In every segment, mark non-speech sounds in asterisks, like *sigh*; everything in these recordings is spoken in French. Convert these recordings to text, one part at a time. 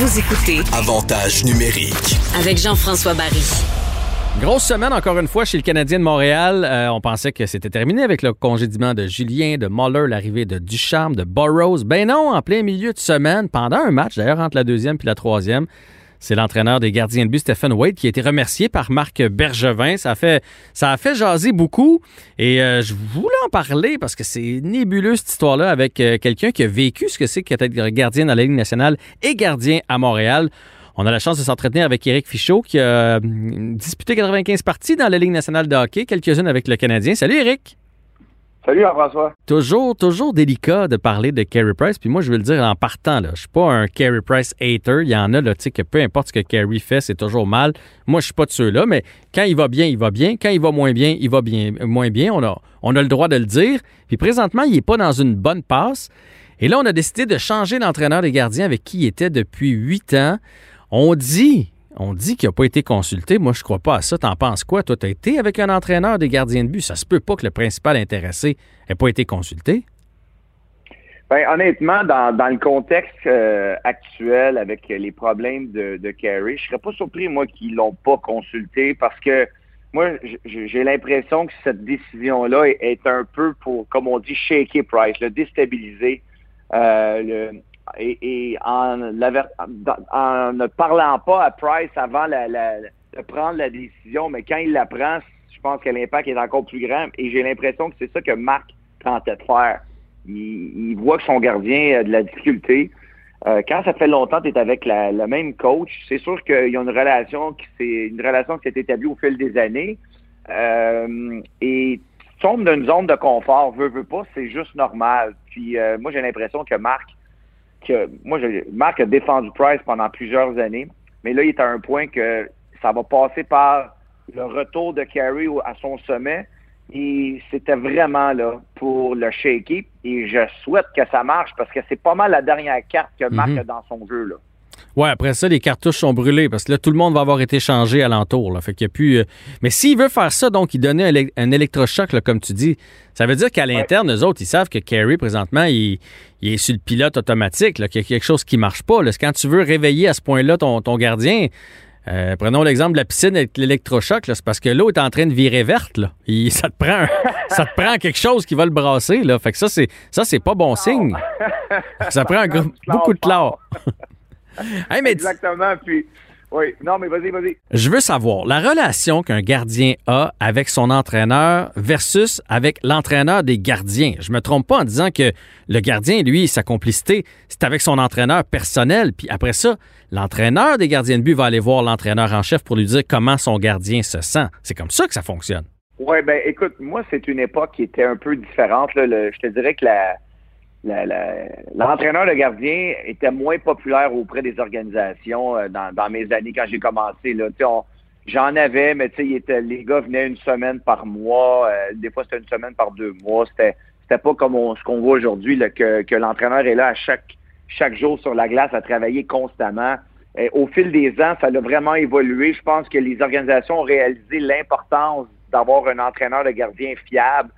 Vous écoutez Avantage numérique. avec Jean-François Barry. Grosse semaine encore une fois chez le Canadien de Montréal. Euh, on pensait que c'était terminé avec le congédiement de Julien, de Muller, l'arrivée de Ducharme, de Burroughs. Ben non, en plein milieu de semaine, pendant un match d'ailleurs entre la deuxième puis la troisième, c'est l'entraîneur des gardiens de but, Stephen Wade, qui a été remercié par Marc Bergevin. Ça a fait, ça jaser beaucoup. Et euh, je voulais en parler parce que c'est nébuleux cette histoire-là avec euh, quelqu'un qui a vécu ce que c'est qu'être gardien dans la Ligue nationale et gardien à Montréal. On a la chance de s'entretenir avec Éric Fichaud qui a euh, disputé 95 parties dans la Ligue nationale de hockey, quelques-unes avec le Canadien. Salut Éric! Salut Jean-François. Toujours, toujours délicat de parler de Carey Price. Puis moi, je veux le dire en partant, là, je suis pas un Carey Price hater. Il y en a, là, tu sais, que peu importe ce que Carey fait, c'est toujours mal. Moi, je suis pas de ceux-là, mais quand il va bien, il va bien. Quand il va moins bien, il va bien, moins bien. On a, on a le droit de le dire. Puis présentement, il est pas dans une bonne passe. Et là, on a décidé de changer l'entraîneur des gardiens avec qui il était depuis huit ans. On dit, on dit qu'il n'a pas été consulté. Moi, je crois pas à ça. T'en penses quoi? Toi, tu as été avec un entraîneur des gardiens de but. Ça se peut pas que le principal intéressé n'ait pas été consulté. Ben, honnêtement, dans, le contexte euh, actuel avec les problèmes de, de Carey, je serais pas surpris, moi, qu'ils l'ont pas consulté parce que moi, j'ai l'impression que cette décision-là est, est un peu pour, comme on dit, shaker Price, le déstabiliser. Euh, le, et, en, ne parlant pas à Price avant de prendre la décision, mais quand il la prend, je pense que l'impact est encore plus grand. Et j'ai l'impression que c'est ça que Marc tentait de faire. Il, voit que son gardien a de la difficulté. Euh, quand ça fait longtemps que tu es avec le même coach, c'est sûr qu'il y a une relation qui s'est une relation qui s'est établie au fil des années. Euh, et tu tombes dans une zone de confort, veux, veux pas, c'est juste normal. Puis euh, moi j'ai l'impression que Marc, que moi je, Marc a défendu Price pendant plusieurs années, mais là il est à un point que ça va passer par le retour de Carey à son sommet. Et c'était vraiment là pour le shaker. Et je souhaite que ça marche parce que c'est pas mal la dernière carte que Marc Mhm. a dans son jeu. Là. Ouais, après ça, les cartouches sont brûlées parce que là, tout le monde va avoir été changé alentour. Là. Fait qu'il a plus. euh, Mais s'il veut faire ça, donc, il donnait un, élec- un électrochoc, là, comme tu dis, ça veut dire qu'à l'interne, eux autres, ils savent que Carey, présentement, il, il est sur le pilote automatique, qu'il y a quelque chose qui marche pas. Là. Quand tu veux réveiller à ce point-là ton, ton gardien, euh, prenons l'exemple de la piscine avec l'électrochoc, là, c'est parce que l'eau est en train de virer verte. Là. Il- ça, te prend un- *laughs* ça te prend quelque chose qui va le brasser. Là. Fait que ça, c'est ça, c'est pas bon signe. Ça prend un *laughs* beaucoup de chlore. *laughs* Hey, mais Exactement. Puis, oui, non, mais vas-y, vas-y. Je veux savoir la relation qu'un gardien a avec son entraîneur versus avec l'entraîneur des gardiens. Je me trompe pas en disant que le gardien, lui, sa complicité, c'est avec son entraîneur personnel. Puis après ça, l'entraîneur des gardiens de but va aller voir l'entraîneur en chef pour lui dire comment son gardien se sent. C'est comme ça que ça fonctionne. Oui, ben écoute, moi, c'est une époque qui était un peu différente. là. Le- je te dirais que la- l'entraîneur de gardien était moins populaire auprès des organisations euh, dans, dans mes années quand j'ai commencé. J'en avais, mais était- les gars venaient une semaine par mois. euh, des fois, c'était une semaine par deux mois. C'était, c'était pas comme on- ce qu'on voit aujourd'hui, que, que l'entraîneur est là à chaque, chaque jour sur la glace à travailler constamment. Au fil des ans, ça a vraiment évolué. Je pense que les organisations ont réalisé l'importance d'avoir un entraîneur de gardien fiable.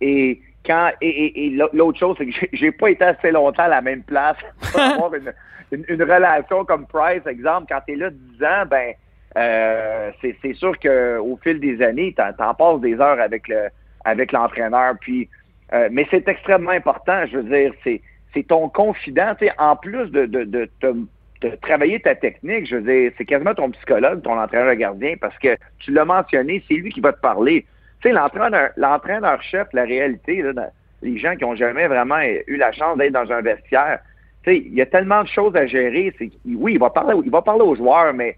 Et quand et, et- et l'autre chose, c'est que j'ai- pas été assez longtemps à la même place *laughs* pour *laughs* avoir une, une- une relation comme Price, exemple. Quand tu es là 10 ans, ben euh, c'est sûr qu'au fil des années, tu en passes des heures avec le avec l'entraîneur. Puis, euh, mais c'est extrêmement important. Je veux dire, c'est c'est ton confident. Tu sais, en plus de, de, de, te- de travailler ta technique, je veux dire, c'est quasiment ton psychologue, ton entraîneur gardien, parce que tu l'as mentionné, c'est lui qui va te parler. Sais, l'entraîneur, l'entraîneur-chef, la réalité, là, les gens qui ont jamais vraiment eu la chance d'être dans un vestiaire, tu sais, il y a tellement de choses à gérer. Oui, il va parler, il va parler aux joueurs, mais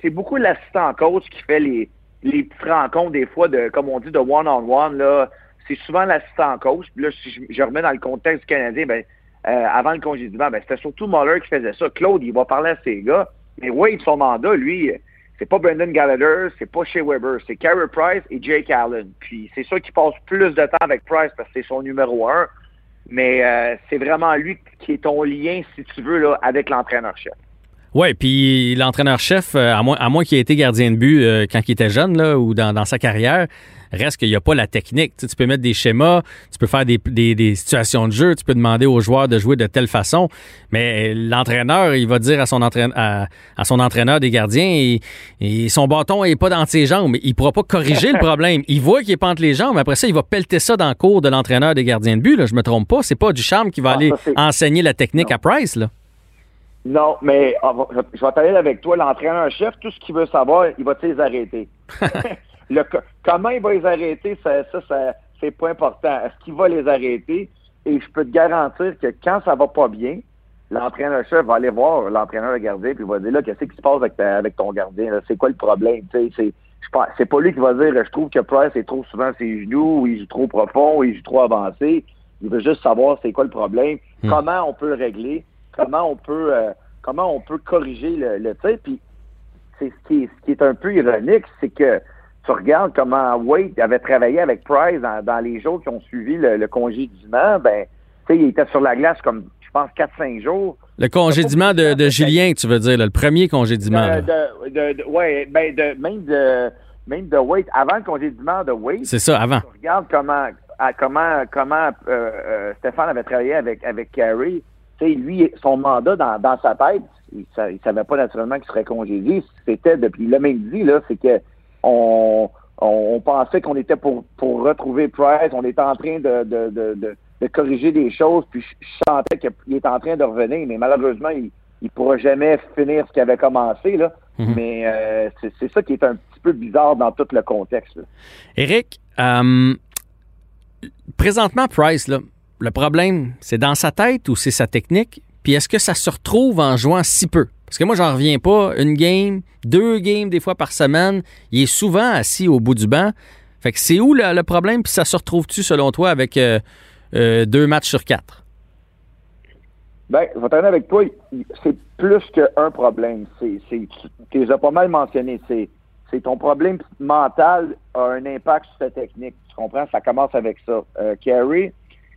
c'est beaucoup l'assistant coach qui fait les, les petites rencontres des fois de, comme on dit, de one-on-one, là. C'est souvent l'assistant coach. Là, si je, remets dans le contexte du Canadien, ben, euh, avant le congédiement, ben, c'était surtout Muller qui faisait ça. Claude, il va parler à ses gars. Mais Wade, son mandat, lui, c'est pas Brendan Gallagher, c'est pas Shea Weber, c'est Carey Price et Jake Allen. Puis c'est sûr qu'il passe plus de temps avec Price parce que c'est son numéro un. Mais euh, c'est vraiment lui qui est ton lien, si tu veux, avec l'entraîneur-chef. Oui, puis l'entraîneur-chef, euh, à moins, à moins qu'il ait été gardien de but euh, quand il était jeune là, ou dans sa carrière, reste qu'il n'y a pas la technique. Tu, sais, tu peux mettre des schémas, tu peux faire des, des, des situations de jeu, tu peux demander aux joueurs de jouer de telle façon, mais l'entraîneur, il va dire à son, entraîneur, à, à son entraîneur des gardiens, et, et son bâton n'est pas dans ses jambes. Il ne pourra pas corriger le *laughs* problème. Il voit qu'il est pas entre les jambes, mais après ça, il va pelleter ça dans le cours de l'entraîneur des gardiens de but. Là, je me trompe pas, c'est pas du charme qui va Ah, aller ça, enseigner la technique Non. à Price. Là. Non, mais ah, va- je vais t'aller avec toi, l'entraîneur-chef, tout ce qu'il veut savoir, il va te les arrêter? *laughs* Le comment il va les arrêter, ça, ça, ça c'est pas important. Est-ce qu'il va les arrêter? Et je peux te garantir que quand ça va pas bien, l'entraîneur-chef va aller voir l'entraîneur gardien puis il va dire là, qu'est-ce qui se passe avec, ta- avec ton gardien? C'est quoi le problème? C'est c'est pas lui qui va dire je trouve que Price est trop souvent ses genoux, ou il joue trop profond, ou il joue trop avancé. Il veut juste savoir c'est quoi le problème, Hmm. comment on peut le régler, comment on peut euh, comment on peut corriger le, le tir. Puis c'est ce qui, est, ce qui est un peu ironique, c'est que tu regardes comment Wade avait travaillé avec Price dans, dans les jours qui ont suivi le, le congédiement, ben, tu sais, il était sur la glace comme, je pense, 4-5 jours. Le congédiement de, de Julien, tu veux dire, là, le premier congédiement. De, de, ouais, ben, même de, même de Wade, avant le congédiement de Wade, C'est ça, avant. tu regardes comment, à- comment, comment euh, euh, Stéphane avait travaillé avec, avec Carey. Tu sais, lui, son mandat dans, dans sa tête, il, il savait pas naturellement qu'il serait congédié. C'était depuis, l'a même dit, là, c'est que on, on, on pensait qu'on était pour, pour retrouver Price, on était en train de, de, de, de, de corriger des choses, puis je, sentais qu'il est en train de revenir, mais malheureusement, il ne pourra jamais finir ce qu'il avait commencé, là. Mhm. Mais euh, c'est ça qui est un petit peu bizarre dans tout le contexte. là. Éric, euh, présentement, Price, là, le problème, c'est dans sa tête ou c'est sa technique? Puis est-ce que ça se retrouve en jouant si peu? Parce que moi, j'en reviens pas. Une game, deux games des fois par semaine, il est souvent assis au bout du banc. Fait que c'est où le, problème? Puis ça se retrouve-tu, selon toi, avec euh, euh, deux matchs sur quatre? Ben, je vais avec toi. C'est plus qu'un problème. Tu les as pas mal mentionné. C'est, ton problème mental a un impact sur ta technique. Tu comprends? Ça commence avec ça. Euh, Carey,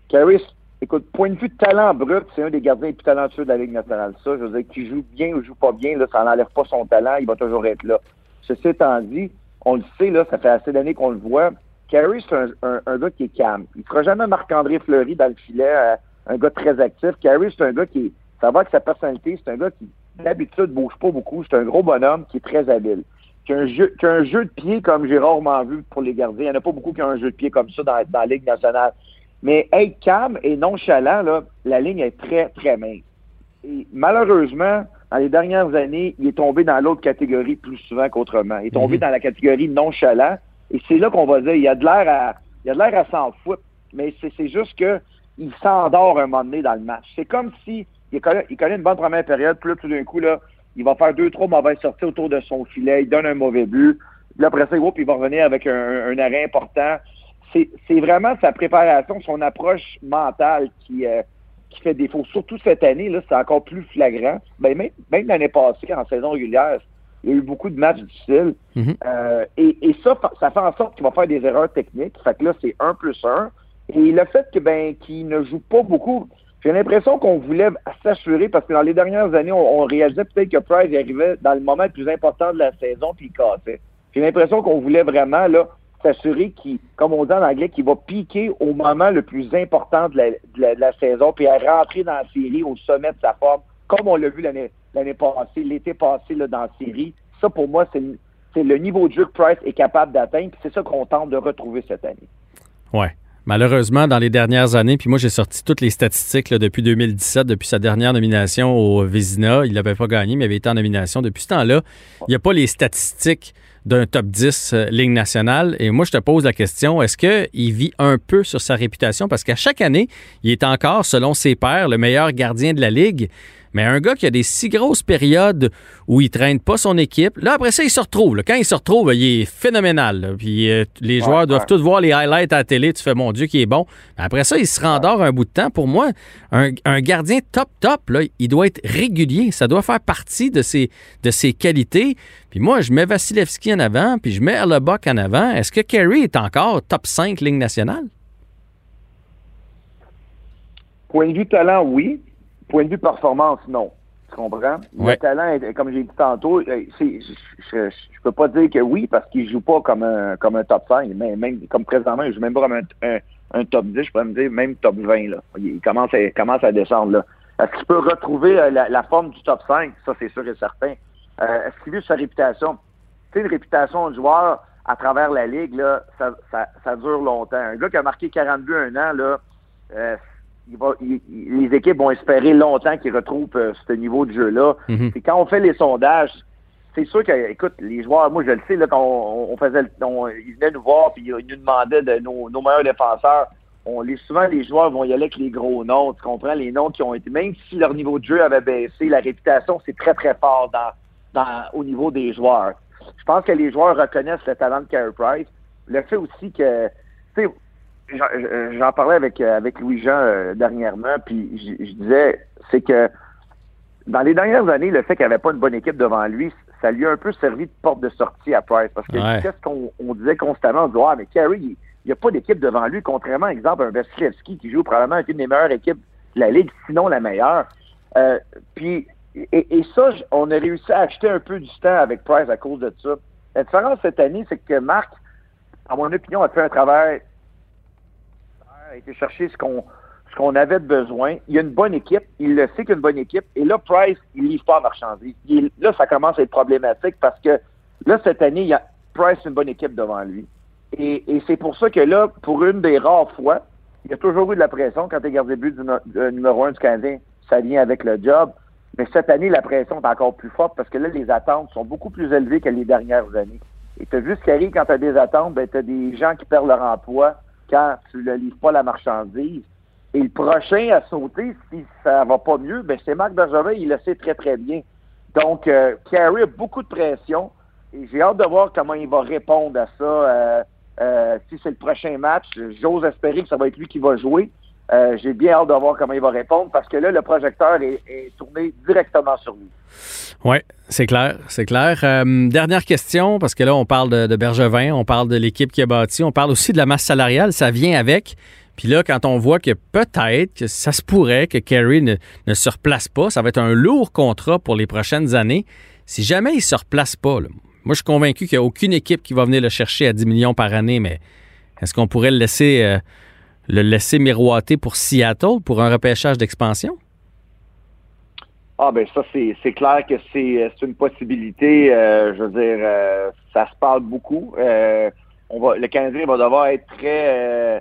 Carey, écoute, point de vue de talent brut, c'est un des gardiens les plus talentueux de la Ligue nationale. Ça, je veux dire, qu'il joue bien ou joue pas bien, là, ça n'enlève pas son talent. Il va toujours être là. Ceci étant dit, on le sait, là, ça fait assez d'années qu'on le voit. Carey, c'est un, gars qui est calme. Il ne fera jamais Marc-André Fleury dans le filet, euh, un gars très actif. Carey, c'est un gars qui, ça va avec sa personnalité, c'est un gars qui, d'habitude, bouge pas beaucoup. C'est un gros bonhomme qui est très habile. Qui a un jeu, qui a un jeu de pied comme j'ai rarement vu pour les gardiens. Il n'y en a pas beaucoup qui ont un jeu de pied comme ça dans, dans la Ligue nationale. Mais être calme et nonchalant, là, la ligne est très, très mince. Et malheureusement, dans les dernières années, il est tombé dans l'autre catégorie plus souvent qu'autrement. Il est tombé Mhm. dans la catégorie nonchalant. Et c'est là qu'on va dire, il y a de l'air à, il a de l'air à s'en foutre. Mais c'est, juste que il s'endort un moment donné dans le match. C'est comme si il connaît, il connaît une bonne première période, puis là, tout d'un coup, là, il va faire deux, trois mauvaises sorties autour de son filet, il donne un mauvais but. Puis là, après ça, il va revenir avec un, un arrêt important. C'est, vraiment sa préparation, son approche mentale qui, euh, qui fait défaut. Surtout cette année, là, c'est encore plus flagrant. Ben, même, même l'année passée, en saison régulière, il y a eu beaucoup de matchs difficiles. Euh, et, et ça, ça fait en sorte qu'il va faire des erreurs techniques. Fait que là, c'est 1 plus 1. Et le fait que ben qu'il ne joue pas beaucoup, j'ai l'impression qu'on voulait s'assurer, parce que dans les dernières années, on, on réalisait peut-être que Price arrivait dans le moment le plus important de la saison, puis il cassait. J'ai l'impression qu'on voulait vraiment là s'assurer qu'il, comme on dit en anglais, qu'il va piquer au moment le plus important de la, saison, puis à rentrer dans la série au sommet de sa forme, comme on l'a vu l'année l'année passée, l'été passé là, dans la série. Ça, pour moi, c'est c'est le niveau de jeu que Price est capable d'atteindre, puis c'est ça qu'on tente de retrouver cette année. Ouais. Malheureusement, dans les dernières années, puis moi j'ai sorti toutes les statistiques depuis 2017, depuis sa dernière nomination au Vézina. Il n'avait pas gagné, mais il avait été en nomination. Depuis ce temps-là, il n'y a pas les statistiques d'un top 10 euh, Ligue nationale. Et moi, je te pose la question, est-ce qu'il vit un peu sur sa réputation? Parce qu'à chaque année, il est encore, selon ses pairs, le meilleur gardien de la Ligue. Mais un gars qui a des si grosses périodes où il traîne pas son équipe, là, après ça, il se retrouve. là. Quand il se retrouve, il est phénoménal. là. Puis euh, les joueurs Ouais, doivent ouais. tous voir les highlights à la télé. Tu fais, mon Dieu, qui est bon. Après ça, il se rendort un bout de temps. Pour moi, un, un gardien top, top, là, il doit être régulier. Ça doit faire partie de ses, de ses qualités. Puis moi, je mets Vasilevski en avant, puis je mets Erlebach en avant. Est-ce que Kerry est encore top 5 ligne nationale? Point de vue talent, oui. Point de vue performance, non. Tu comprends? Ouais. Le talent, comme j'ai dit tantôt, euh, je, peux pas dire que oui parce qu'il joue pas comme un, comme un top 5. Mais même comme présentement, il joue même pas comme un, un, un top 10, je pourrais me dire même top 20. Là. Il commence à, commence à descendre. Là. Est-ce qu'il peut retrouver euh, la, la forme du top 5? Ça, c'est sûr et certain. Euh, Est-ce qu'il vit sa réputation? Tu sais, une réputation de joueur à travers la ligue, là, ça, ça, ça dure longtemps. Un gars qui a marqué 42 un an, là, euh, il va, il- les équipes vont espérer longtemps qu'il retrouve euh, ce niveau de jeu-là. Puis quand on fait les sondages, c'est sûr que, écoute, les joueurs, moi je le sais, là, quand on, on faisait, le- on- ils venaient nous voir puis ils nous demandaient de nos, nos meilleurs défenseurs. On les, souvent, les joueurs vont y aller avec les gros noms, tu comprends, les noms qui ont été, même si leur niveau de jeu avait baissé, la réputation, c'est très, très fort dans, dans, au niveau des joueurs. Je pense que les joueurs reconnaissent le talent de Carey Price. Le fait aussi que, tu sais, j'en- parlais avec, euh, avec Louis-Jean euh, dernièrement, puis je disais, c'est que dans les dernières années, le fait qu'il n'y avait pas une bonne équipe devant lui, ça lui a un peu servi de porte de sortie à Price. Parce que Ouais. qu'est-ce qu'on on disait constamment? On disait, ah, mais Carey, il n'y a pas d'équipe devant lui, contrairement, exemple, à un Vasilevski qui joue probablement avec une des meilleures équipes de la Ligue, sinon la meilleure. Euh, puis, et, et ça, on a réussi à acheter un peu du temps avec Price à cause de ça. La différence cette année, c'est que Marc, à mon opinion, a fait un travail a été chercher ce qu'on ce qu'on avait besoin. Il y a une bonne équipe. Il le sait qu'il a une bonne équipe. Et là, Price, il livre pas à marchandise. Là, ça commence à être problématique parce que là, cette année, il y a Price une bonne équipe devant lui. Et, c'est pour ça que là, pour une des rares fois, il y a toujours eu de la pression quand tu es gardé but du de numéro un du Canadien. Ça vient avec le job. Mais cette année, la pression est encore plus forte parce que là, les attentes sont beaucoup plus élevées que les dernières années. Et tu as vu ce qui arrive quand tu as des attentes, ben, tu as des gens qui perdent leur emploi quand tu ne livres pas la marchandise. Et le prochain à sauter, si ça va pas mieux, ben c'est Marc Bergevin, il le sait très, très bien. Donc, euh, a beaucoup de pression et j'ai hâte de voir comment il va répondre à ça. Euh, euh, si c'est le prochain match, j'ose espérer que ça va être lui qui va jouer. Euh, j'ai bien hâte de voir comment il va répondre parce que là, le projecteur est, tourné directement sur lui. Oui, c'est clair, c'est clair. Euh, dernière question, parce que là, on parle de, Bergevin, on parle de l'équipe qui a bâti, on parle aussi de la masse salariale, ça vient avec. Puis là, quand on voit que peut-être que ça se pourrait que Kerry ne, ne se replace pas, ça va être un lourd contrat pour les prochaines années. Si jamais il se replace pas, moi je suis convaincu qu'il n'y a aucune équipe qui va venir le chercher à 10 millions par année, mais est-ce qu'on pourrait le laisser, euh, le laisser miroiter pour Seattle pour un repêchage d'expansion? Ah ben ça c'est clair que c'est c'est une possibilité. euh, je veux dire, euh, ça se parle beaucoup. Euh, on va le Canadien va devoir être très euh,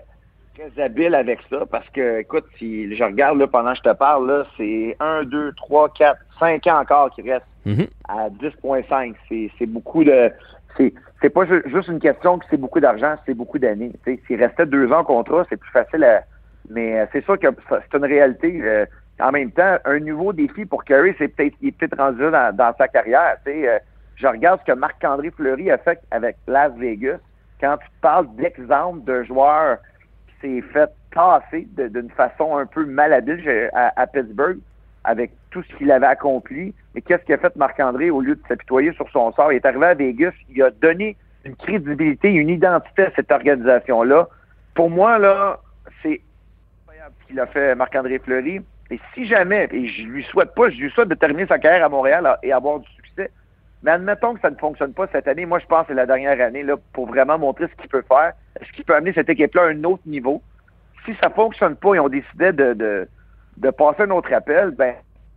très habile avec ça parce que écoute, si je regarde là pendant que je te parle c'est 1, 2, 3, 4, 5 ans encore qui restent Mhm. à 10.5. C'est c'est beaucoup de c'est c'est pas ju- juste une question que c'est beaucoup d'argent, c'est beaucoup d'années. S'il restait deux ans au contrat, c'est plus facile à. Mais euh, c'est sûr que c'est une réalité. euh, en même temps, un nouveau défi pour Curry, c'est peut-être il est peut-être rendu dans, dans sa carrière. Euh, je regarde ce que Marc-André Fleury a fait avec Las Vegas. Quand tu parles d'exemple de joueur qui s'est fait tasser d'une façon un peu malhabile à, à Pittsburgh avec tout ce qu'il avait accompli. Mais qu'est-ce qu'a fait Marc-André au lieu de s'apitoyer sur son sort? Il est arrivé à Vegas, il a donné une crédibilité, une identité à cette organisation-là. Pour moi, là, c'est incroyable ce qu'il a fait Marc-André Fleury. Et si jamais, et je lui souhaite pas, je lui souhaite de terminer sa carrière à Montréal et avoir du succès, mais admettons que ça ne fonctionne pas cette année. Moi, je pense que c'est la dernière année là, pour vraiment montrer ce qu'il peut faire, ce qu'il peut amener cette équipe-là à un autre niveau? Si ça fonctionne pas et on décidait de, de, de passer un autre appel, ben,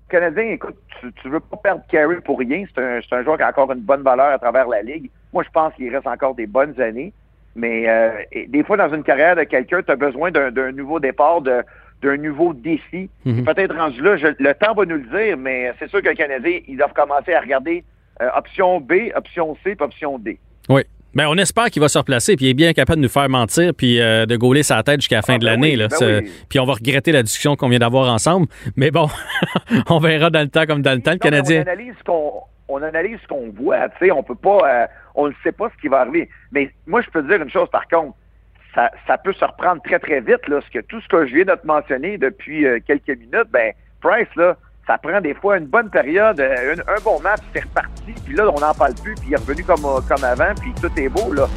Canadien, écoute, tu, tu veux pas perdre Carey pour rien. C'est un, un joueur qui a encore une bonne valeur à travers la Ligue. Moi, je pense qu'il reste encore des bonnes années. Mais euh, et des fois, dans une carrière de quelqu'un, tu as besoin d'un nouveau départ, de- d'un nouveau défi. Mhm. Peut-être rendu là, je- le temps va nous le dire, mais c'est sûr que le Canadien, ils doivent commencer à regarder euh, option B, option C, puis option D. Oui. Ben, on espère qu'il va se replacer puis il est bien capable de nous faire mentir puis euh, de gauler sa tête jusqu'à la fin Ah, de ben l'année. oui, là. ben oui. Puis on va regretter la discussion qu'on vient d'avoir ensemble. Mais bon, *laughs* on verra dans le temps comme dans le temps. Le Non, mais Canadien. On analyse ce qu'on on analyse ce qu'on voit, tu sais, on peut pas euh, on ne sait pas ce qui va arriver. Mais moi je peux te dire une chose par contre, ça, ça peut se reprendre très très vite là, ce que tout ce que je viens de te mentionner depuis euh, quelques minutes, ben Price là, ça prend des fois une bonne période, euh, un, bon match, c'est reparti, puis là on n'en parle plus, puis il est revenu comme euh, comme avant, puis tout est beau là.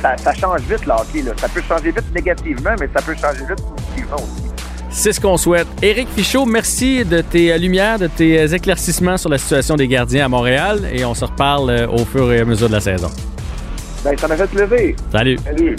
Ça, ça change vite le hockey là. Ça peut changer vite négativement, mais ça peut changer vite positivement aussi. C'est ce qu'on souhaite. Éric Fichaud, merci de tes euh, lumières, de tes éclaircissements sur la situation des gardiens à Montréal et on se reparle au fur et à mesure de la saison. Ben ça m'a fait lever. Salut. Salut.